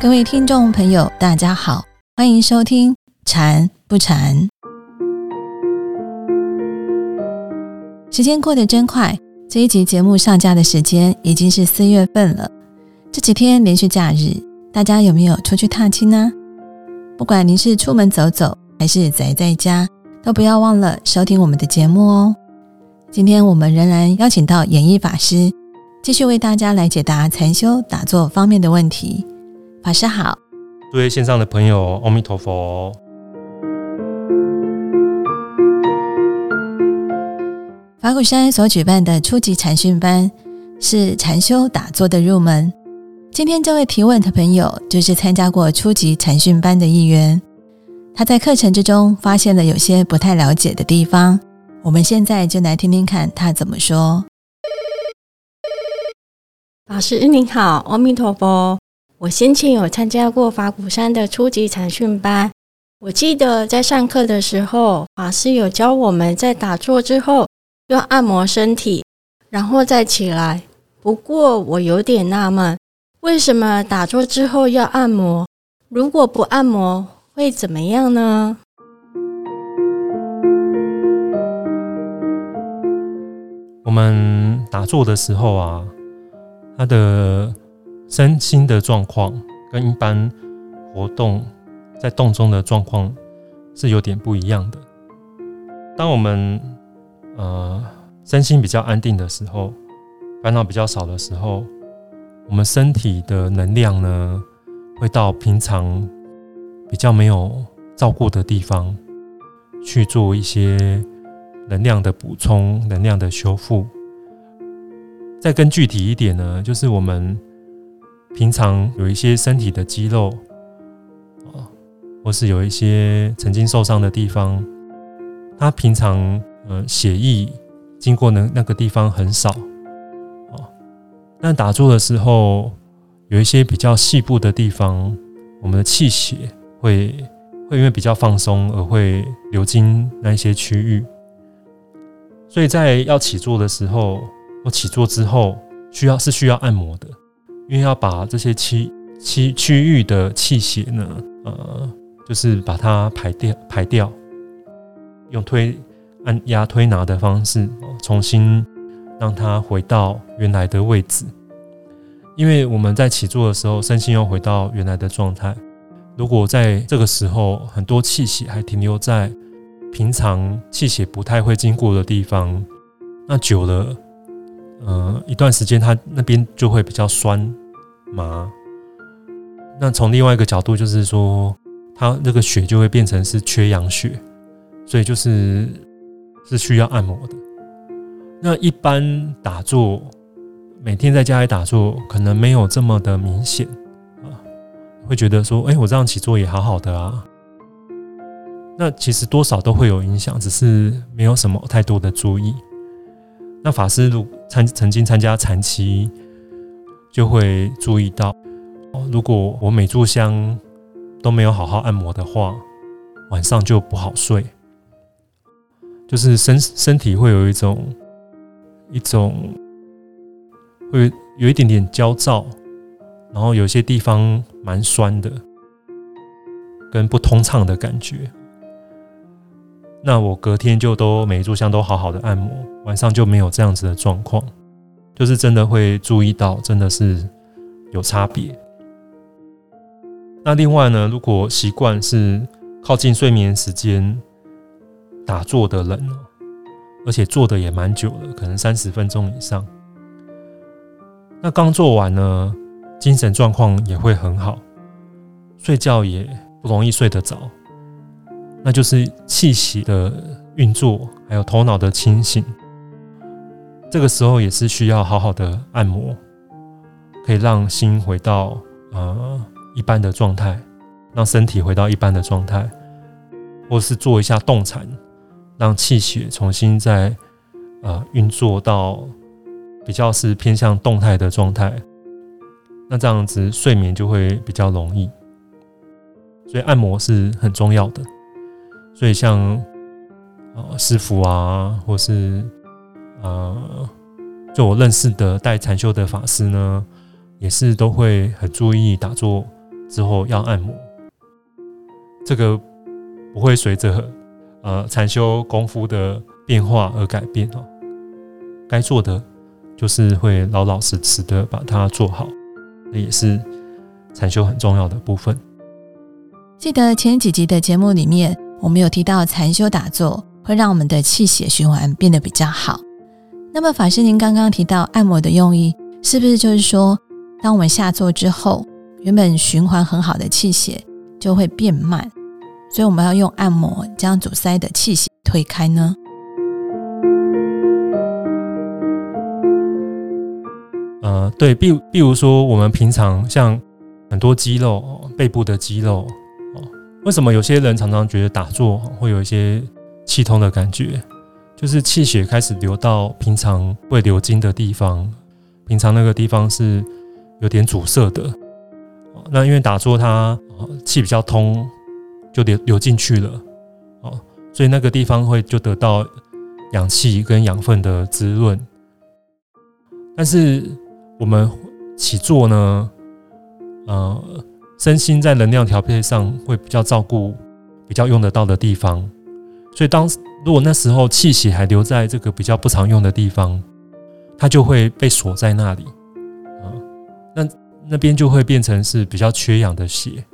各位听众朋友，大家好，欢迎收听《禅不禅》。时间过得真快，这一集节目上架的时间已经是四月份了。这几天连续假日，大家有没有出去踏青呢？不管您是出门走走，还是宅在家，都不要忘了收听我们的节目哦。今天我们仍然邀请到演艺法师，继续为大家来解答禅修打坐方面的问题。法师好，各位线上的朋友，阿弥陀佛。法鼓山所举办的初级禅训班是禅修打坐的入门。今天这位提问的朋友就是参加过初级禅训班的一员，他在课程之中发现了有些不太了解的地方。我们现在就来听听看他怎么说。老师您好，阿弥陀佛。我先前有参加过法鼓山的初级禅训班，我记得在上课的时候，法师有教我们在打坐之后要按摩身体，然后再起来。不过我有点纳闷，为什么打坐之后要按摩？如果不按摩会怎么样呢？我们打坐的时候啊，它的。身心的状况跟一般活动在动中的状况是有点不一样的。当我们呃身心比较安定的时候，烦恼比较少的时候，我们身体的能量呢会到平常比较没有照顾的地方去做一些能量的补充、能量的修复。再更具体一点呢，就是我们。平常有一些身体的肌肉啊，或是有一些曾经受伤的地方，他平常呃血液经过那那个地方很少。啊，但打坐的时候有一些比较细部的地方，我们的气血会会因为比较放松而会流经那一些区域，所以在要起坐的时候或起坐之后，需要是需要按摩的。因为要把这些区区区域的气血呢，呃，就是把它排掉排掉，用推按压推拿的方式，重新让它回到原来的位置。因为我们在起坐的时候，身心又回到原来的状态。如果在这个时候，很多气血还停留在平常气血不太会经过的地方，那久了。呃，一段时间，它那边就会比较酸麻。那从另外一个角度，就是说，它那个血就会变成是缺氧血，所以就是是需要按摩的。那一般打坐，每天在家里打坐，可能没有这么的明显啊，会觉得说，哎，我这样起坐也好好的啊。那其实多少都会有影响，只是没有什么太多的注意。那法师如参曾经参加禅期，就会注意到，哦如果我每炷香都没有好好按摩的话，晚上就不好睡，就是身身体会有一种一种会有一点点焦躁，然后有些地方蛮酸的，跟不通畅的感觉。那我隔天就都每一炷香都好好的按摩，晚上就没有这样子的状况，就是真的会注意到，真的是有差别。那另外呢，如果习惯是靠近睡眠时间打坐的人，而且坐的也蛮久了，可能三十分钟以上，那刚做完呢，精神状况也会很好，睡觉也不容易睡得着。那就是气息的运作，还有头脑的清醒。这个时候也是需要好好的按摩，可以让心回到呃一般的状态，让身体回到一般的状态，或是做一下动禅，让气血重新再呃运作到比较是偏向动态的状态。那这样子睡眠就会比较容易，所以按摩是很重要的。所以像呃师傅啊，或是呃就我认识的带禅修的法师呢，也是都会很注意打坐之后要按摩，这个不会随着呃禅修功夫的变化而改变哦。该做的就是会老老实实的把它做好，这也是禅修很重要的部分。记得前几集的节目里面，我们有提到禅修打坐会让我们的气血循环变得比较好。那么法师，您刚刚提到按摩的用意，是不是就是说，当我们下坐之后，原本循环很好的气血就会变慢，所以我们要用按摩将阻塞的气血推开呢？呃，对，比比如说我们平常像很多肌肉，背部的肌肉。为什么有些人常常觉得打坐会有一些气通的感觉？就是气血开始流到平常会流经的地方，平常那个地方是有点阻塞的。那因为打坐它气比较通，就流流进去了哦，所以那个地方会就得到氧气跟养分的滋润。但是我们起坐呢，呃。身心在能量调配上会比较照顾，比较用得到的地方，所以当如果那时候气血还留在这个比较不常用的地方，它就会被锁在那里，啊，那那边就会变成是比较缺氧的血，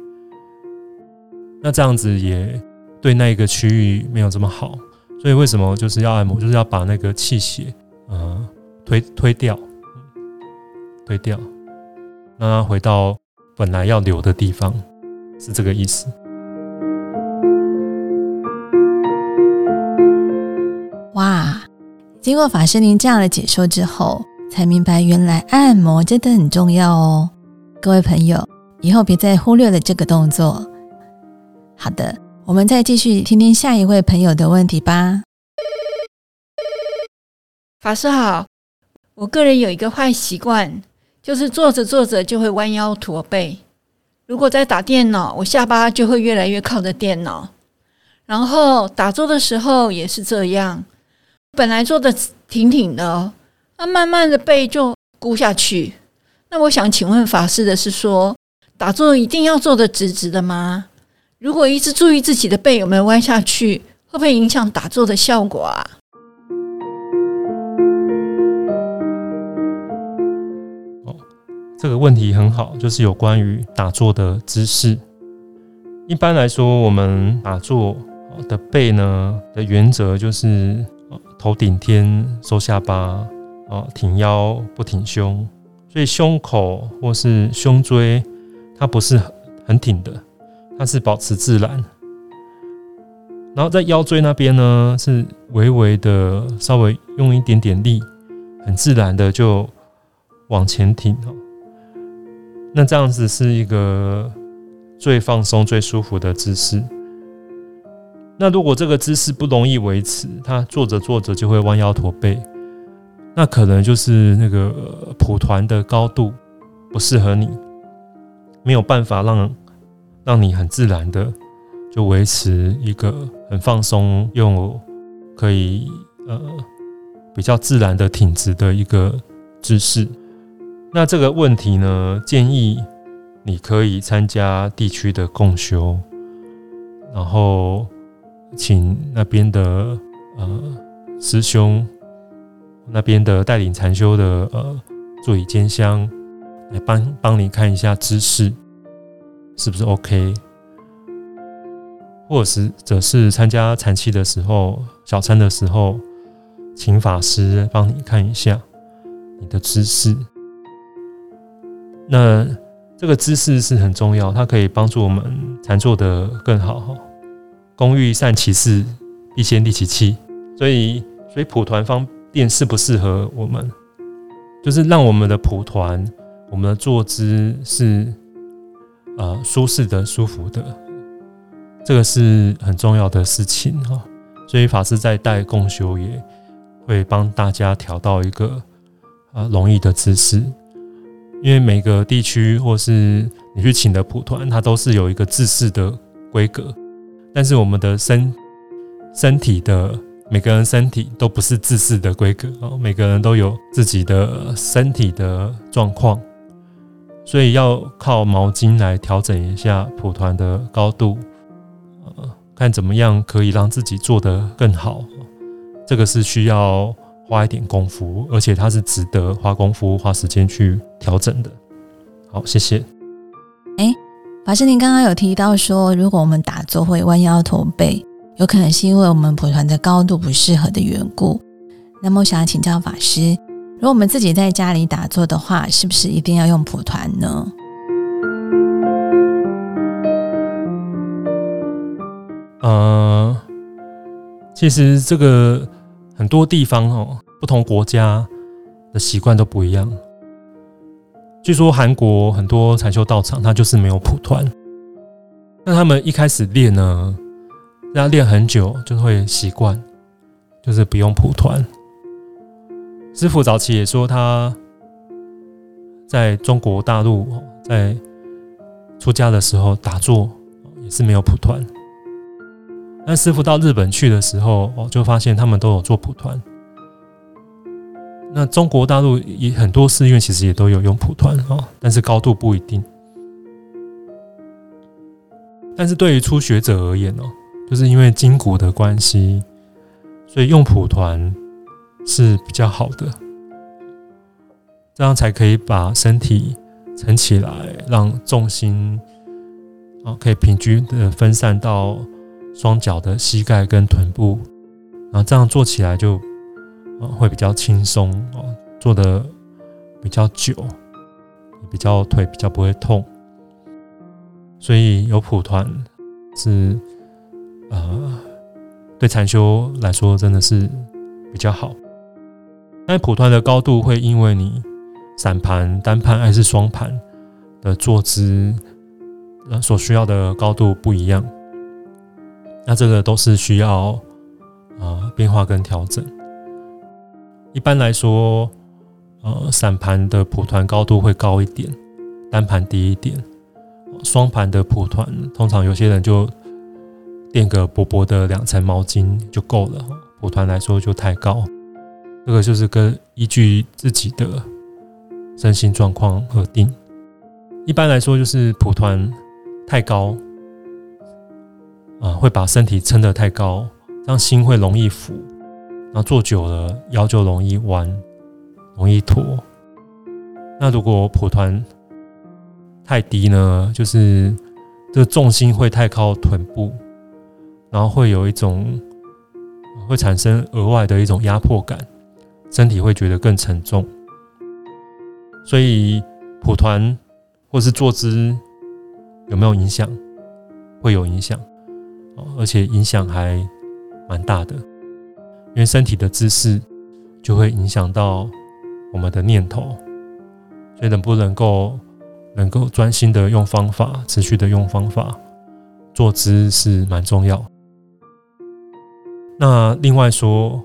那这样子也对那一个区域没有这么好，所以为什么就是要按摩，就是要把那个气血，呃，推推掉，推掉，让它回到。本来要留的地方是这个意思。哇，经过法师您这样的解说之后，才明白原来按摩真的很重要哦。各位朋友，以后别再忽略了这个动作。好的，我们再继续听听下一位朋友的问题吧。法师好，我个人有一个坏习惯。就是坐着坐着就会弯腰驼背，如果在打电脑，我下巴就会越来越靠着电脑，然后打坐的时候也是这样。本来坐的挺挺的，那慢慢的背就箍下去。那我想请问法师的是说，打坐一定要坐的直直的吗？如果一直注意自己的背有没有弯下去，会不会影响打坐的效果啊？这个问题很好，就是有关于打坐的姿势。一般来说，我们打坐的背呢的原则就是头顶天，收下巴，啊，挺腰不挺胸，所以胸口或是胸椎它不是很挺的，它是保持自然。然后在腰椎那边呢，是微微的稍微用一点点力，很自然的就往前挺。那这样子是一个最放松、最舒服的姿势。那如果这个姿势不容易维持，他坐着坐着就会弯腰驼背，那可能就是那个蒲团的高度不适合你，没有办法让让你很自然的就维持一个很放松又可以呃比较自然的挺直的一个姿势。那这个问题呢？建议你可以参加地区的共修，然后请那边的呃师兄那边的带领禅修的呃座椅兼香来帮帮你看一下姿势是不是 OK，或者是则是参加禅期的时候小餐的时候，请法师帮你看一下你的姿势。那这个姿势是很重要，它可以帮助我们禅坐的更好哈。工欲善其事，必先利其器。所以，所以蒲团方便适不适合我们，就是让我们的蒲团，我们的坐姿是呃舒适的、舒服的，这个是很重要的事情哈。所以法师在带共修也会帮大家调到一个啊容易的姿势。因为每个地区或是你去请的普团，它都是有一个自式的规格，但是我们的身身体的每个人身体都不是自式的规格哦，每个人都有自己的身体的状况所以要靠毛巾来调整一下蒲团的高度，呃，看怎么样可以让自己做得更好。这个是需要花一点功夫，而且它是值得花功夫、花时间去调整的。好，谢谢。法师，您刚刚有提到说，如果我们打坐会弯腰驼背，有可能是因为我们蒲团的高度不适合的缘故。那么，我想要请教法师，如果我们自己在家里打坐的话，是不是一定要用蒲团呢？呃，其实这个很多地方哦，不同国家的习惯都不一样。据说韩国很多禅修道场，它就是没有蒲团。那他们一开始练呢，要练很久，就会习惯，就是不用蒲团。师傅早期也说，他在中国大陆在出家的时候打坐也是没有蒲团。但师傅到日本去的时候，哦，就发现他们都有做蒲团。那中国大陆也很多寺院其实也都有用蒲团哦，但是高度不一定。但是对于初学者而言哦，就是因为筋骨的关系，所以用蒲团是比较好的，这样才可以把身体撑起来，让重心啊可以平均的分散到双脚的膝盖跟臀部，然后这样做起来就。会比较轻松哦，做的比较久，比较腿比较不会痛，所以有蒲团是呃对禅修来说真的是比较好。但蒲团的高度会因为你散盘、单盘还是双盘的坐姿，呃所需要的高度不一样，那这个都是需要啊变化跟调整。一般来说，呃，散盘的蒲团高度会高一点，单盘低一点。双盘的蒲团，通常有些人就垫个薄薄的两层毛巾就够了。蒲团来说就太高，这个就是跟依据自己的身心状况而定。一般来说，就是蒲团太高，啊，会把身体撑得太高，让心会容易浮。然后坐久了腰就容易弯，容易驼。那如果蒲团太低呢？就是这个重心会太靠臀部，然后会有一种会产生额外的一种压迫感，身体会觉得更沉重。所以蒲团或是坐姿有没有影响？会有影响，而且影响还蛮大的。因为身体的姿势就会影响到我们的念头，所以能不能够能够专心的用方法，持续的用方法，坐姿是蛮重要。那另外说，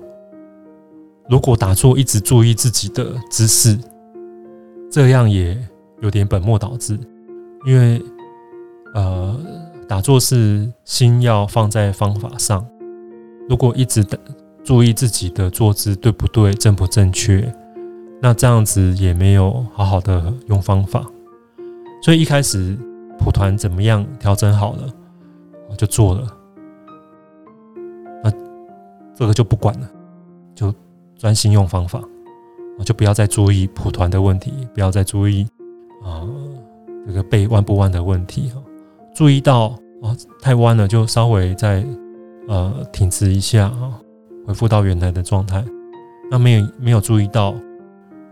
如果打坐一直注意自己的姿势，这样也有点本末倒置，因为呃，打坐是心要放在方法上，如果一直的。注意自己的坐姿对不对，正不正确？那这样子也没有好好的用方法，所以一开始蒲团怎么样调整好了，我就做了。那这个就不管了，就专心用方法，我就不要再注意蒲团的问题，不要再注意啊这个背弯不弯的问题哈。注意到哦太弯了，就稍微再呃挺直一下啊。恢复到原来的状态，那没有没有注意到，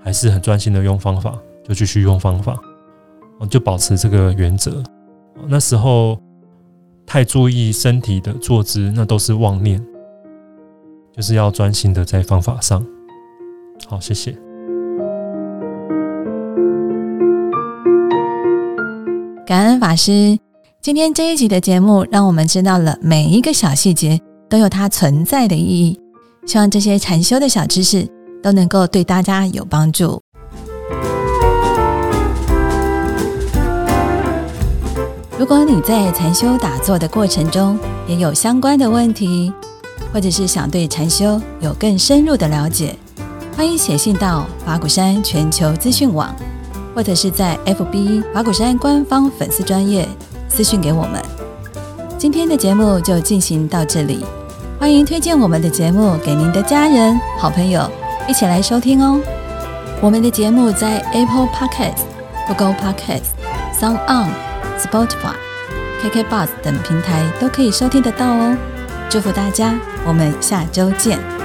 还是很专心的用方法，就继续用方法，我就保持这个原则。那时候太注意身体的坐姿，那都是妄念，就是要专心的在方法上。好，谢谢。感恩法师，今天这一集的节目，让我们知道了每一个小细节。都有它存在的意义。希望这些禅修的小知识都能够对大家有帮助。如果你在禅修打坐的过程中也有相关的问题，或者是想对禅修有更深入的了解，欢迎写信到法鼓山全球资讯网，或者是在 FB 法鼓山官方粉丝专业私讯给我们。今天的节目就进行到这里，欢迎推荐我们的节目给您的家人、好朋友一起来收听哦。我们的节目在 Apple Podcast、Google Podcast、Sound On、Spotify、KK Bus 等平台都可以收听得到哦。祝福大家，我们下周见。